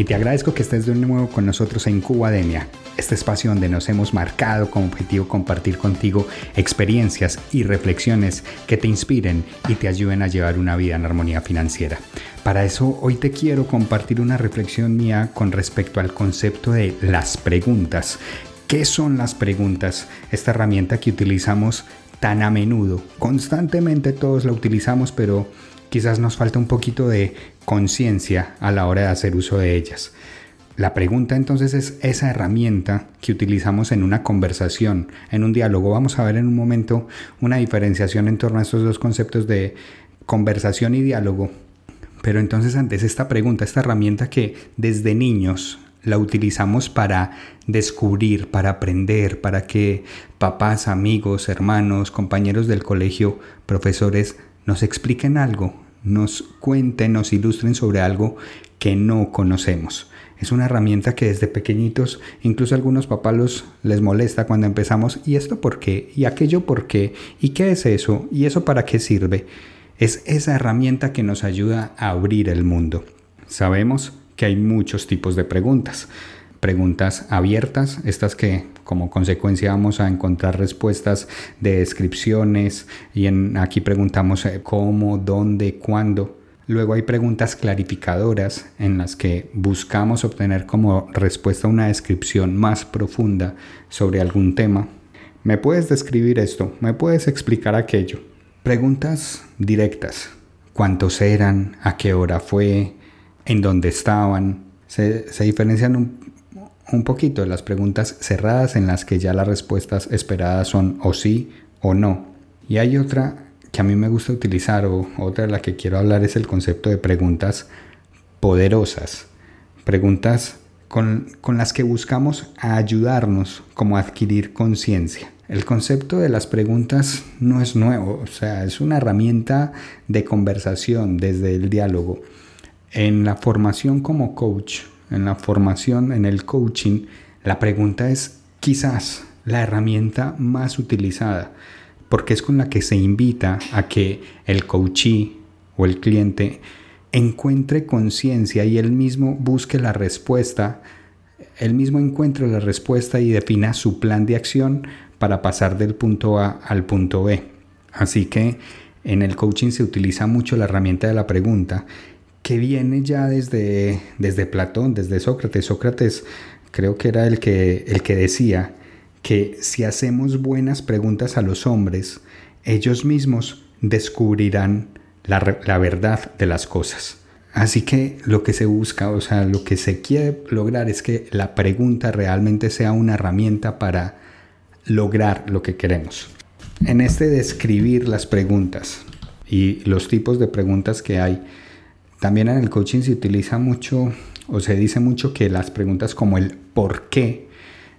y te agradezco que estés de nuevo con nosotros en Cubademia, este espacio donde nos hemos marcado como objetivo compartir contigo experiencias y reflexiones que te inspiren y te ayuden a llevar una vida en armonía financiera. Para eso hoy te quiero compartir una reflexión mía con respecto al concepto de las preguntas. ¿Qué son las preguntas? Esta herramienta que utilizamos tan a menudo. Constantemente todos la utilizamos, pero quizás nos falta un poquito de conciencia a la hora de hacer uso de ellas. La pregunta entonces es esa herramienta que utilizamos en una conversación, en un diálogo. Vamos a ver en un momento una diferenciación en torno a estos dos conceptos de conversación y diálogo. Pero entonces antes esta pregunta, esta herramienta que desde niños la utilizamos para descubrir, para aprender, para que papás, amigos, hermanos, compañeros del colegio, profesores nos expliquen algo, nos cuenten, nos ilustren sobre algo que no conocemos. Es una herramienta que desde pequeñitos, incluso a algunos papás les molesta cuando empezamos, ¿y esto por qué? ¿Y aquello por qué? ¿Y qué es eso? ¿Y eso para qué sirve? Es esa herramienta que nos ayuda a abrir el mundo. Sabemos que hay muchos tipos de preguntas. Preguntas abiertas, estas que como consecuencia vamos a encontrar respuestas de descripciones y en, aquí preguntamos eh, cómo, dónde, cuándo. Luego hay preguntas clarificadoras en las que buscamos obtener como respuesta una descripción más profunda sobre algún tema. ¿Me puedes describir esto? ¿Me puedes explicar aquello? Preguntas directas. ¿Cuántos eran? ¿A qué hora fue? ¿En dónde estaban? Se, diferencian un, un poquito de las preguntas cerradas en las que ya las respuestas esperadas son o sí o no. Y hay otra que a mí me gusta utilizar o otra de la que quiero hablar es el concepto de preguntas poderosas, preguntas con, las que buscamos ayudarnos como adquirir conciencia. El concepto de las preguntas no es nuevo, o sea, es una herramienta de conversación desde el diálogo. En la formación como coach, en la formación, en el coaching, la pregunta es quizás la herramienta más utilizada porque es con la que se invita a que el coachee o el cliente encuentre conciencia y él mismo busque la respuesta, él mismo encuentre la respuesta y defina su plan de acción para pasar del punto A al punto B. Así que en el coaching se utiliza mucho la herramienta de la pregunta, que viene ya desde, desde Platón, desde Sócrates. Sócrates creo que era el que, el que decía que si hacemos buenas preguntas a los hombres, ellos mismos descubrirán la, la, verdad de las cosas. Así que lo que se busca, o sea, lo que se quiere lograr es que la pregunta realmente sea una herramienta para lograr lo que queremos. En este describir las preguntas y los tipos de preguntas que hay, también en el coaching se utiliza mucho o se dice mucho que las preguntas como el por qué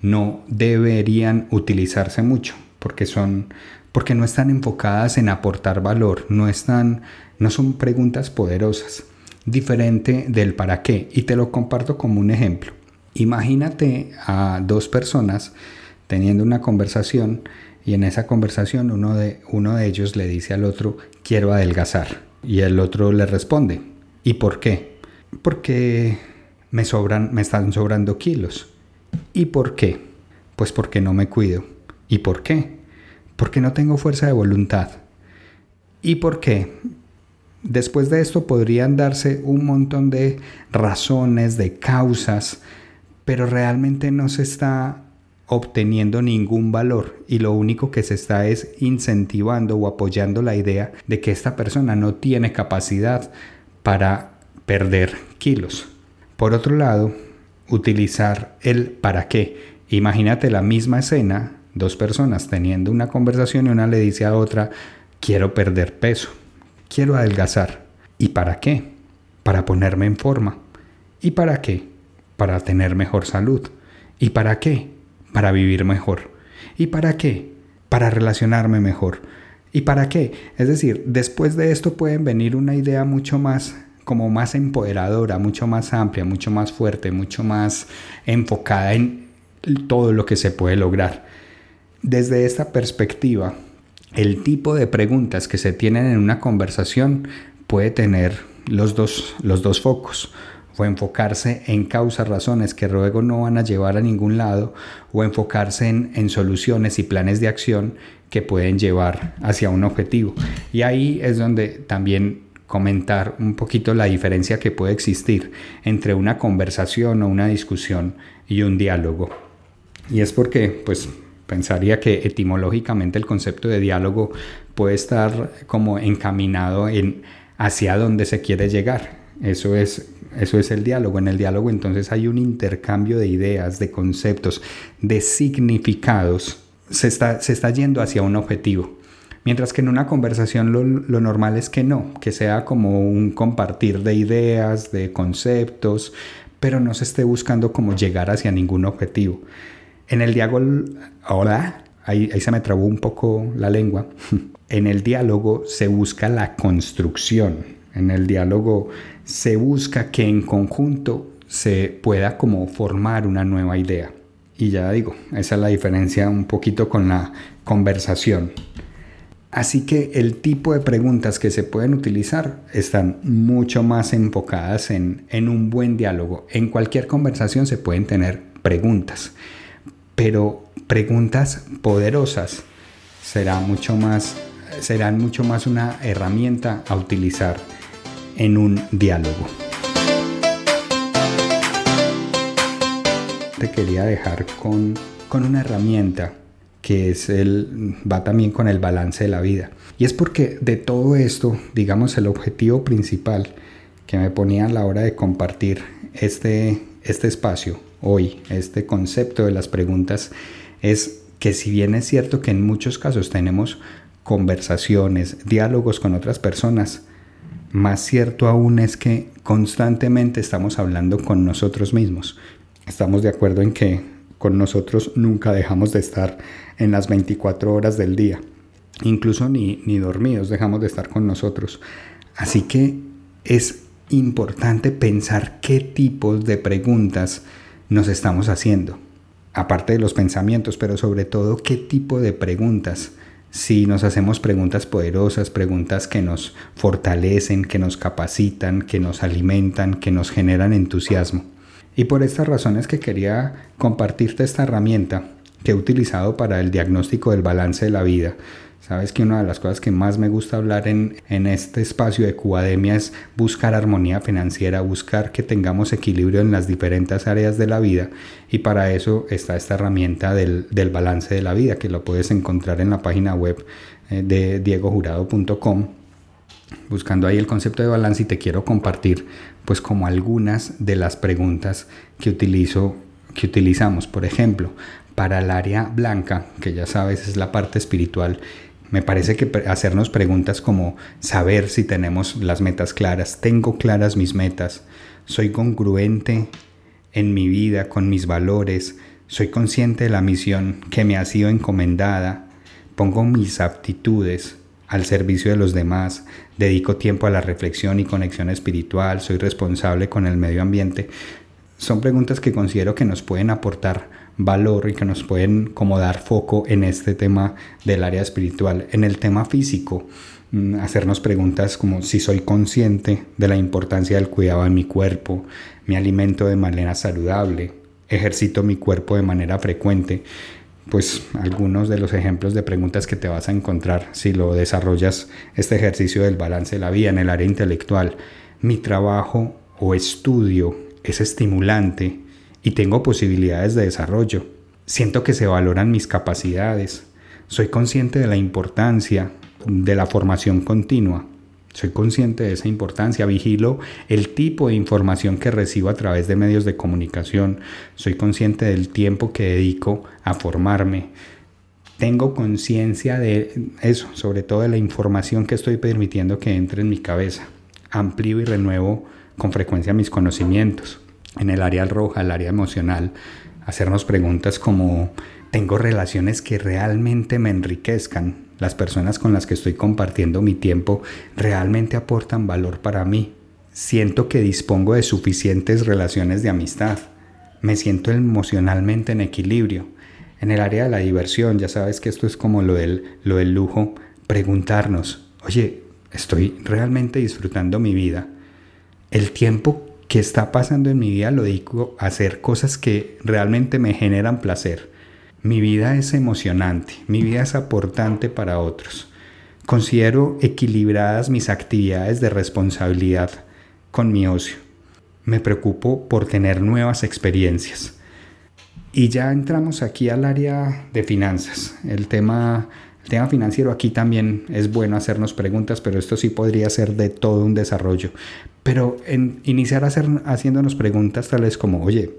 no deberían utilizarse mucho porque son porque no están enfocadas en aportar valor, no están no son preguntas poderosas, diferente del para qué y te lo comparto como un ejemplo. Imagínate a dos personas teniendo una conversación y en esa conversación uno de, uno de ellos le dice al otro quiero adelgazar y el otro le responde ¿y por qué? Porque me sobran me están sobrando kilos ¿Y por qué? Pues porque no me cuido. ¿Y por qué? Porque no tengo fuerza de voluntad. ¿Y por qué? Después de esto podrían darse un montón de razones, de causas, pero realmente no se está obteniendo ningún valor y lo único que se está es incentivando o apoyando la idea de que esta persona no tiene capacidad para perder kilos. Por otro lado, utilizar el para qué. Imagínate la misma escena, dos personas teniendo una conversación y una le dice a otra, quiero perder peso, quiero adelgazar. ¿Y para qué? Para ponerme en forma. ¿Y para qué? Para tener mejor salud. ¿Y para qué? para vivir mejor. ¿Y para qué? Para relacionarme mejor. ¿Y para qué? Es decir, después de esto pueden venir una idea mucho más como más empoderadora, mucho más amplia, mucho más fuerte, mucho más enfocada en todo lo que se puede lograr. Desde esta perspectiva, el tipo de preguntas que se tienen en una conversación puede tener los dos, los dos focos o enfocarse en causas, razones que luego no van a llevar a ningún lado, o enfocarse en, soluciones y planes de acción que pueden llevar hacia un objetivo. Y ahí es donde también comentar un poquito la diferencia que puede existir entre una conversación o una discusión y un diálogo. Y es porque, pues, pensaría que etimológicamente el concepto de diálogo puede estar como encaminado en hacia dónde se quiere llegar. Eso es eso es el diálogo. En el diálogo entonces hay un intercambio de ideas, de conceptos, de significados. Se está, se está yendo hacia un objetivo. Mientras que en una conversación lo, lo, normal es que no, que sea como un compartir de ideas, de conceptos, pero no se esté buscando como llegar hacia ningún objetivo. En el diálogo, ahora, ahí, ahí se me trabó un poco la lengua, en el diálogo se busca la construcción, en el diálogo se busca que en conjunto se pueda como formar una nueva idea. Y ya digo, esa es la diferencia un poquito con la conversación. Así que el tipo de preguntas que se pueden utilizar están mucho más enfocadas en, en, un buen diálogo. En cualquier conversación se pueden tener preguntas, pero preguntas poderosas será mucho más, serán mucho más una herramienta a utilizar en un diálogo. Te quería dejar con, con una herramienta que es el, va también con el balance de la vida. Y es porque de todo esto, digamos, el objetivo principal que me ponía a la hora de compartir este, este espacio hoy, este concepto de las preguntas, es que si bien es cierto que en muchos casos tenemos conversaciones, diálogos con otras personas, más cierto aún es que constantemente estamos hablando con nosotros mismos. Estamos de acuerdo en que con nosotros nunca dejamos de estar en las 24 horas del día. Incluso ni, ni dormidos dejamos de estar con nosotros. Así que es importante pensar qué tipos de preguntas nos estamos haciendo. Aparte de los pensamientos, pero sobre todo qué tipo de preguntas si nos hacemos preguntas poderosas, preguntas que nos fortalecen, que nos capacitan, que nos alimentan, que nos generan entusiasmo. Y por estas razones que quería compartirte esta herramienta que he utilizado para el diagnóstico del balance de la vida, Sabes que una de las cosas que más me gusta hablar en, este espacio de Cubademia es buscar armonía financiera, buscar que tengamos equilibrio en las diferentes áreas de la vida y para eso está esta herramienta del, balance de la vida que lo puedes encontrar en la página web eh, de diegojurado.com buscando ahí el concepto de balance y te quiero compartir pues como algunas de las preguntas que utilizo que utilizamos. Por ejemplo para el área blanca que ya sabes es la parte espiritual me parece que hacernos preguntas como saber si tenemos las metas claras, tengo claras mis metas, soy congruente en mi vida con mis valores, soy consciente de la misión que me ha sido encomendada, pongo mis aptitudes al servicio de los demás, dedico tiempo a la reflexión y conexión espiritual, soy responsable con el medio ambiente. Son preguntas que considero que nos pueden aportar valor y que nos pueden como dar foco en este tema del área espiritual. En el tema físico, mm, hacernos preguntas como si soy consciente de la importancia del cuidado de mi cuerpo, mi alimento de manera saludable, ejercito mi cuerpo de manera frecuente, pues algunos de los ejemplos de preguntas que te vas a encontrar si lo desarrollas este ejercicio del balance de la vida en el área intelectual. Mi trabajo o estudio es estimulante y tengo posibilidades de desarrollo. Siento que se valoran mis capacidades. Soy consciente de la importancia de la formación continua. Soy consciente de esa importancia, vigilo el tipo de información que recibo a través de medios de comunicación, soy consciente del tiempo que dedico a formarme, tengo conciencia de eso, sobre todo de la información que estoy permitiendo que entre en mi cabeza, amplío y renuevo con frecuencia mis conocimientos. En el área roja, el área emocional, hacernos preguntas como, ¿tengo relaciones que realmente me enriquezcan? las personas con las que estoy compartiendo mi tiempo realmente aportan valor para mí. Siento que dispongo de suficientes relaciones de amistad. Me siento emocionalmente en equilibrio. En el área de la diversión, ya sabes que esto es como lo del, lo del lujo, preguntarnos, oye, ¿estoy realmente disfrutando mi vida? El tiempo está pasando en mi vida lo dedico a hacer cosas que realmente me generan placer mi vida es emocionante, mi vida es aportante para otros. Considero equilibradas mis actividades de responsabilidad con mi ocio. Me preocupo por tener nuevas experiencias. Y ya entramos aquí al área de finanzas. El tema, el tema financiero aquí también es bueno hacernos preguntas, pero esto sí podría ser de todo un desarrollo. Pero en iniciar a hacer, haciéndonos preguntas tales como, oye,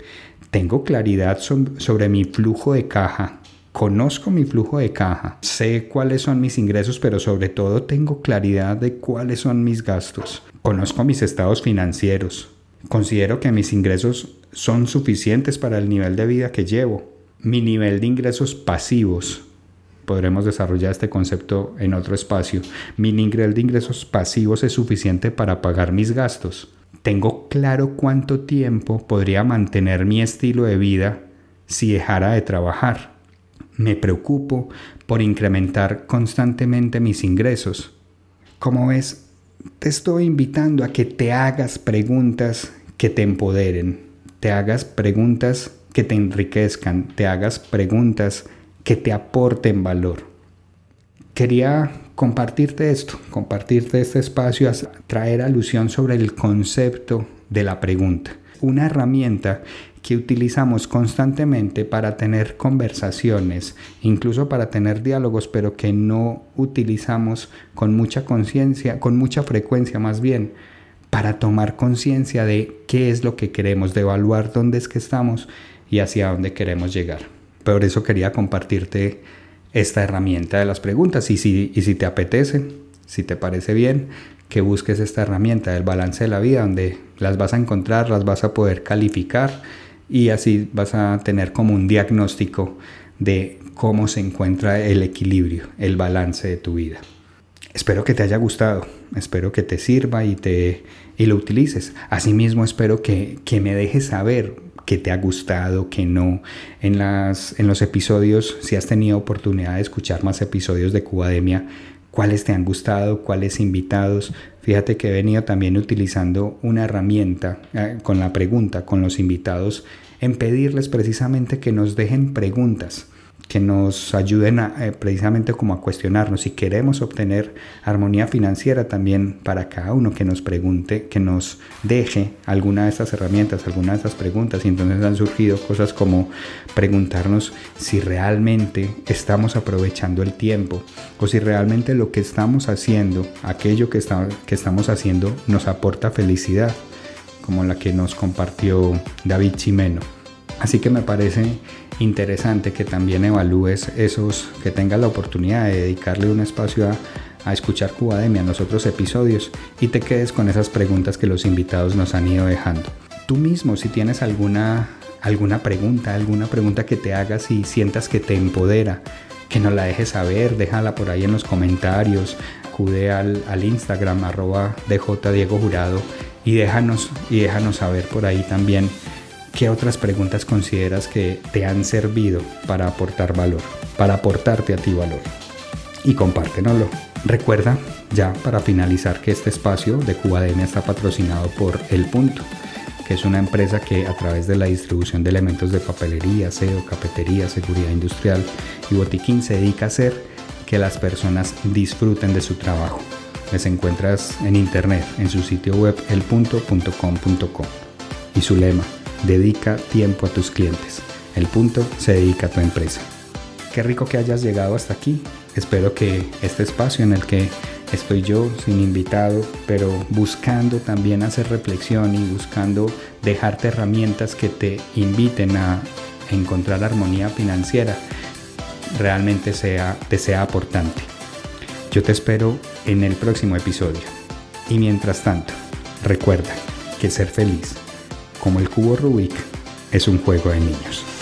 tengo claridad sobre mi flujo de caja, conozco mi flujo de caja, sé cuáles son mis ingresos, pero sobre todo tengo claridad de cuáles son mis gastos. Conozco mis estados financieros. Considero que mis ingresos son suficientes para el nivel de vida que llevo. Mi nivel de ingresos pasivos. Podremos desarrollar este concepto en otro espacio. Mi nivel de ingresos pasivos es suficiente para pagar mis gastos. Tengo claro cuánto tiempo podría mantener mi estilo de vida si dejara de trabajar. Me preocupo por incrementar constantemente mis ingresos. Como ves, te estoy invitando a que te hagas preguntas que te empoderen, te hagas preguntas que te enriquezcan, te hagas preguntas que te aporten valor. Quería compartirte esto, compartirte este espacio, traer alusión sobre el concepto de la pregunta. Una herramienta que utilizamos constantemente para tener conversaciones, incluso para tener diálogos, pero que no utilizamos con mucha conciencia, con mucha frecuencia más bien, para tomar conciencia de qué es lo que queremos, de evaluar dónde es que estamos y hacia dónde queremos llegar. Por eso quería compartirte esta herramienta de las preguntas. Y si, y si te apetece, si te parece bien, que busques esta herramienta del balance de la vida, donde las vas a encontrar, las vas a poder calificar y así vas a tener como un diagnóstico de cómo se encuentra el equilibrio, el balance de tu vida. Espero que te haya gustado, espero que te sirva y, te, y lo utilices. Asimismo, espero que, que me dejes saber que te ha gustado, que no. En, las, en los episodios, si has tenido oportunidad de escuchar más episodios de Cubademia, cuáles te han gustado, cuáles invitados. Fíjate que he venido también utilizando una herramienta eh, con la pregunta, con los invitados, en pedirles precisamente que nos dejen preguntas que nos ayuden eh, precisamente como a cuestionarnos si queremos obtener armonía financiera también para cada uno que nos pregunte, que nos deje alguna de estas herramientas, alguna de estas preguntas y entonces han surgido cosas como preguntarnos si realmente estamos aprovechando el tiempo o si realmente lo que estamos haciendo, aquello que, que estamos haciendo nos aporta felicidad, como la que nos compartió David Chimeno. Así que me parece interesante que también evalúes esos, que tengas la oportunidad de dedicarle un espacio a, a escuchar Cubademia en los otros episodios y te quedes con esas preguntas que los invitados nos han ido dejando. Tú mismo, si tienes alguna, alguna pregunta, alguna pregunta que te hagas y sientas que te empodera, que nos la dejes saber, déjala por ahí en los comentarios, acude al, Instagram arroba DJ Diego Jurado y déjanos, y déjanos saber por ahí también ¿Qué otras preguntas consideras que te han servido para aportar valor, para aportarte a ti valor? Y compártenoslo. Recuerda, ya para finalizar, que este espacio de Cubademia está patrocinado por El Punto, que es una empresa que a través de la distribución de elementos de papelería, aseo, cafetería, seguridad industrial y botiquín se dedica a hacer que las personas disfruten de su trabajo. Les encuentras en internet, en su sitio web elpunto.com.co. Y su lema, Dedica tiempo a tus clientes. el punto se dedica a tu empresa. Qué rico que hayas llegado hasta aquí. Espero que este espacio en el que estoy yo sin invitado, pero buscando también hacer reflexión y buscando dejarte herramientas que te inviten a encontrar armonía financiera, realmente sea, te sea aportante. Yo te espero en el próximo episodio. Y mientras tanto, recuerda que ser feliz, como el cubo Rubik, es un juego de niños.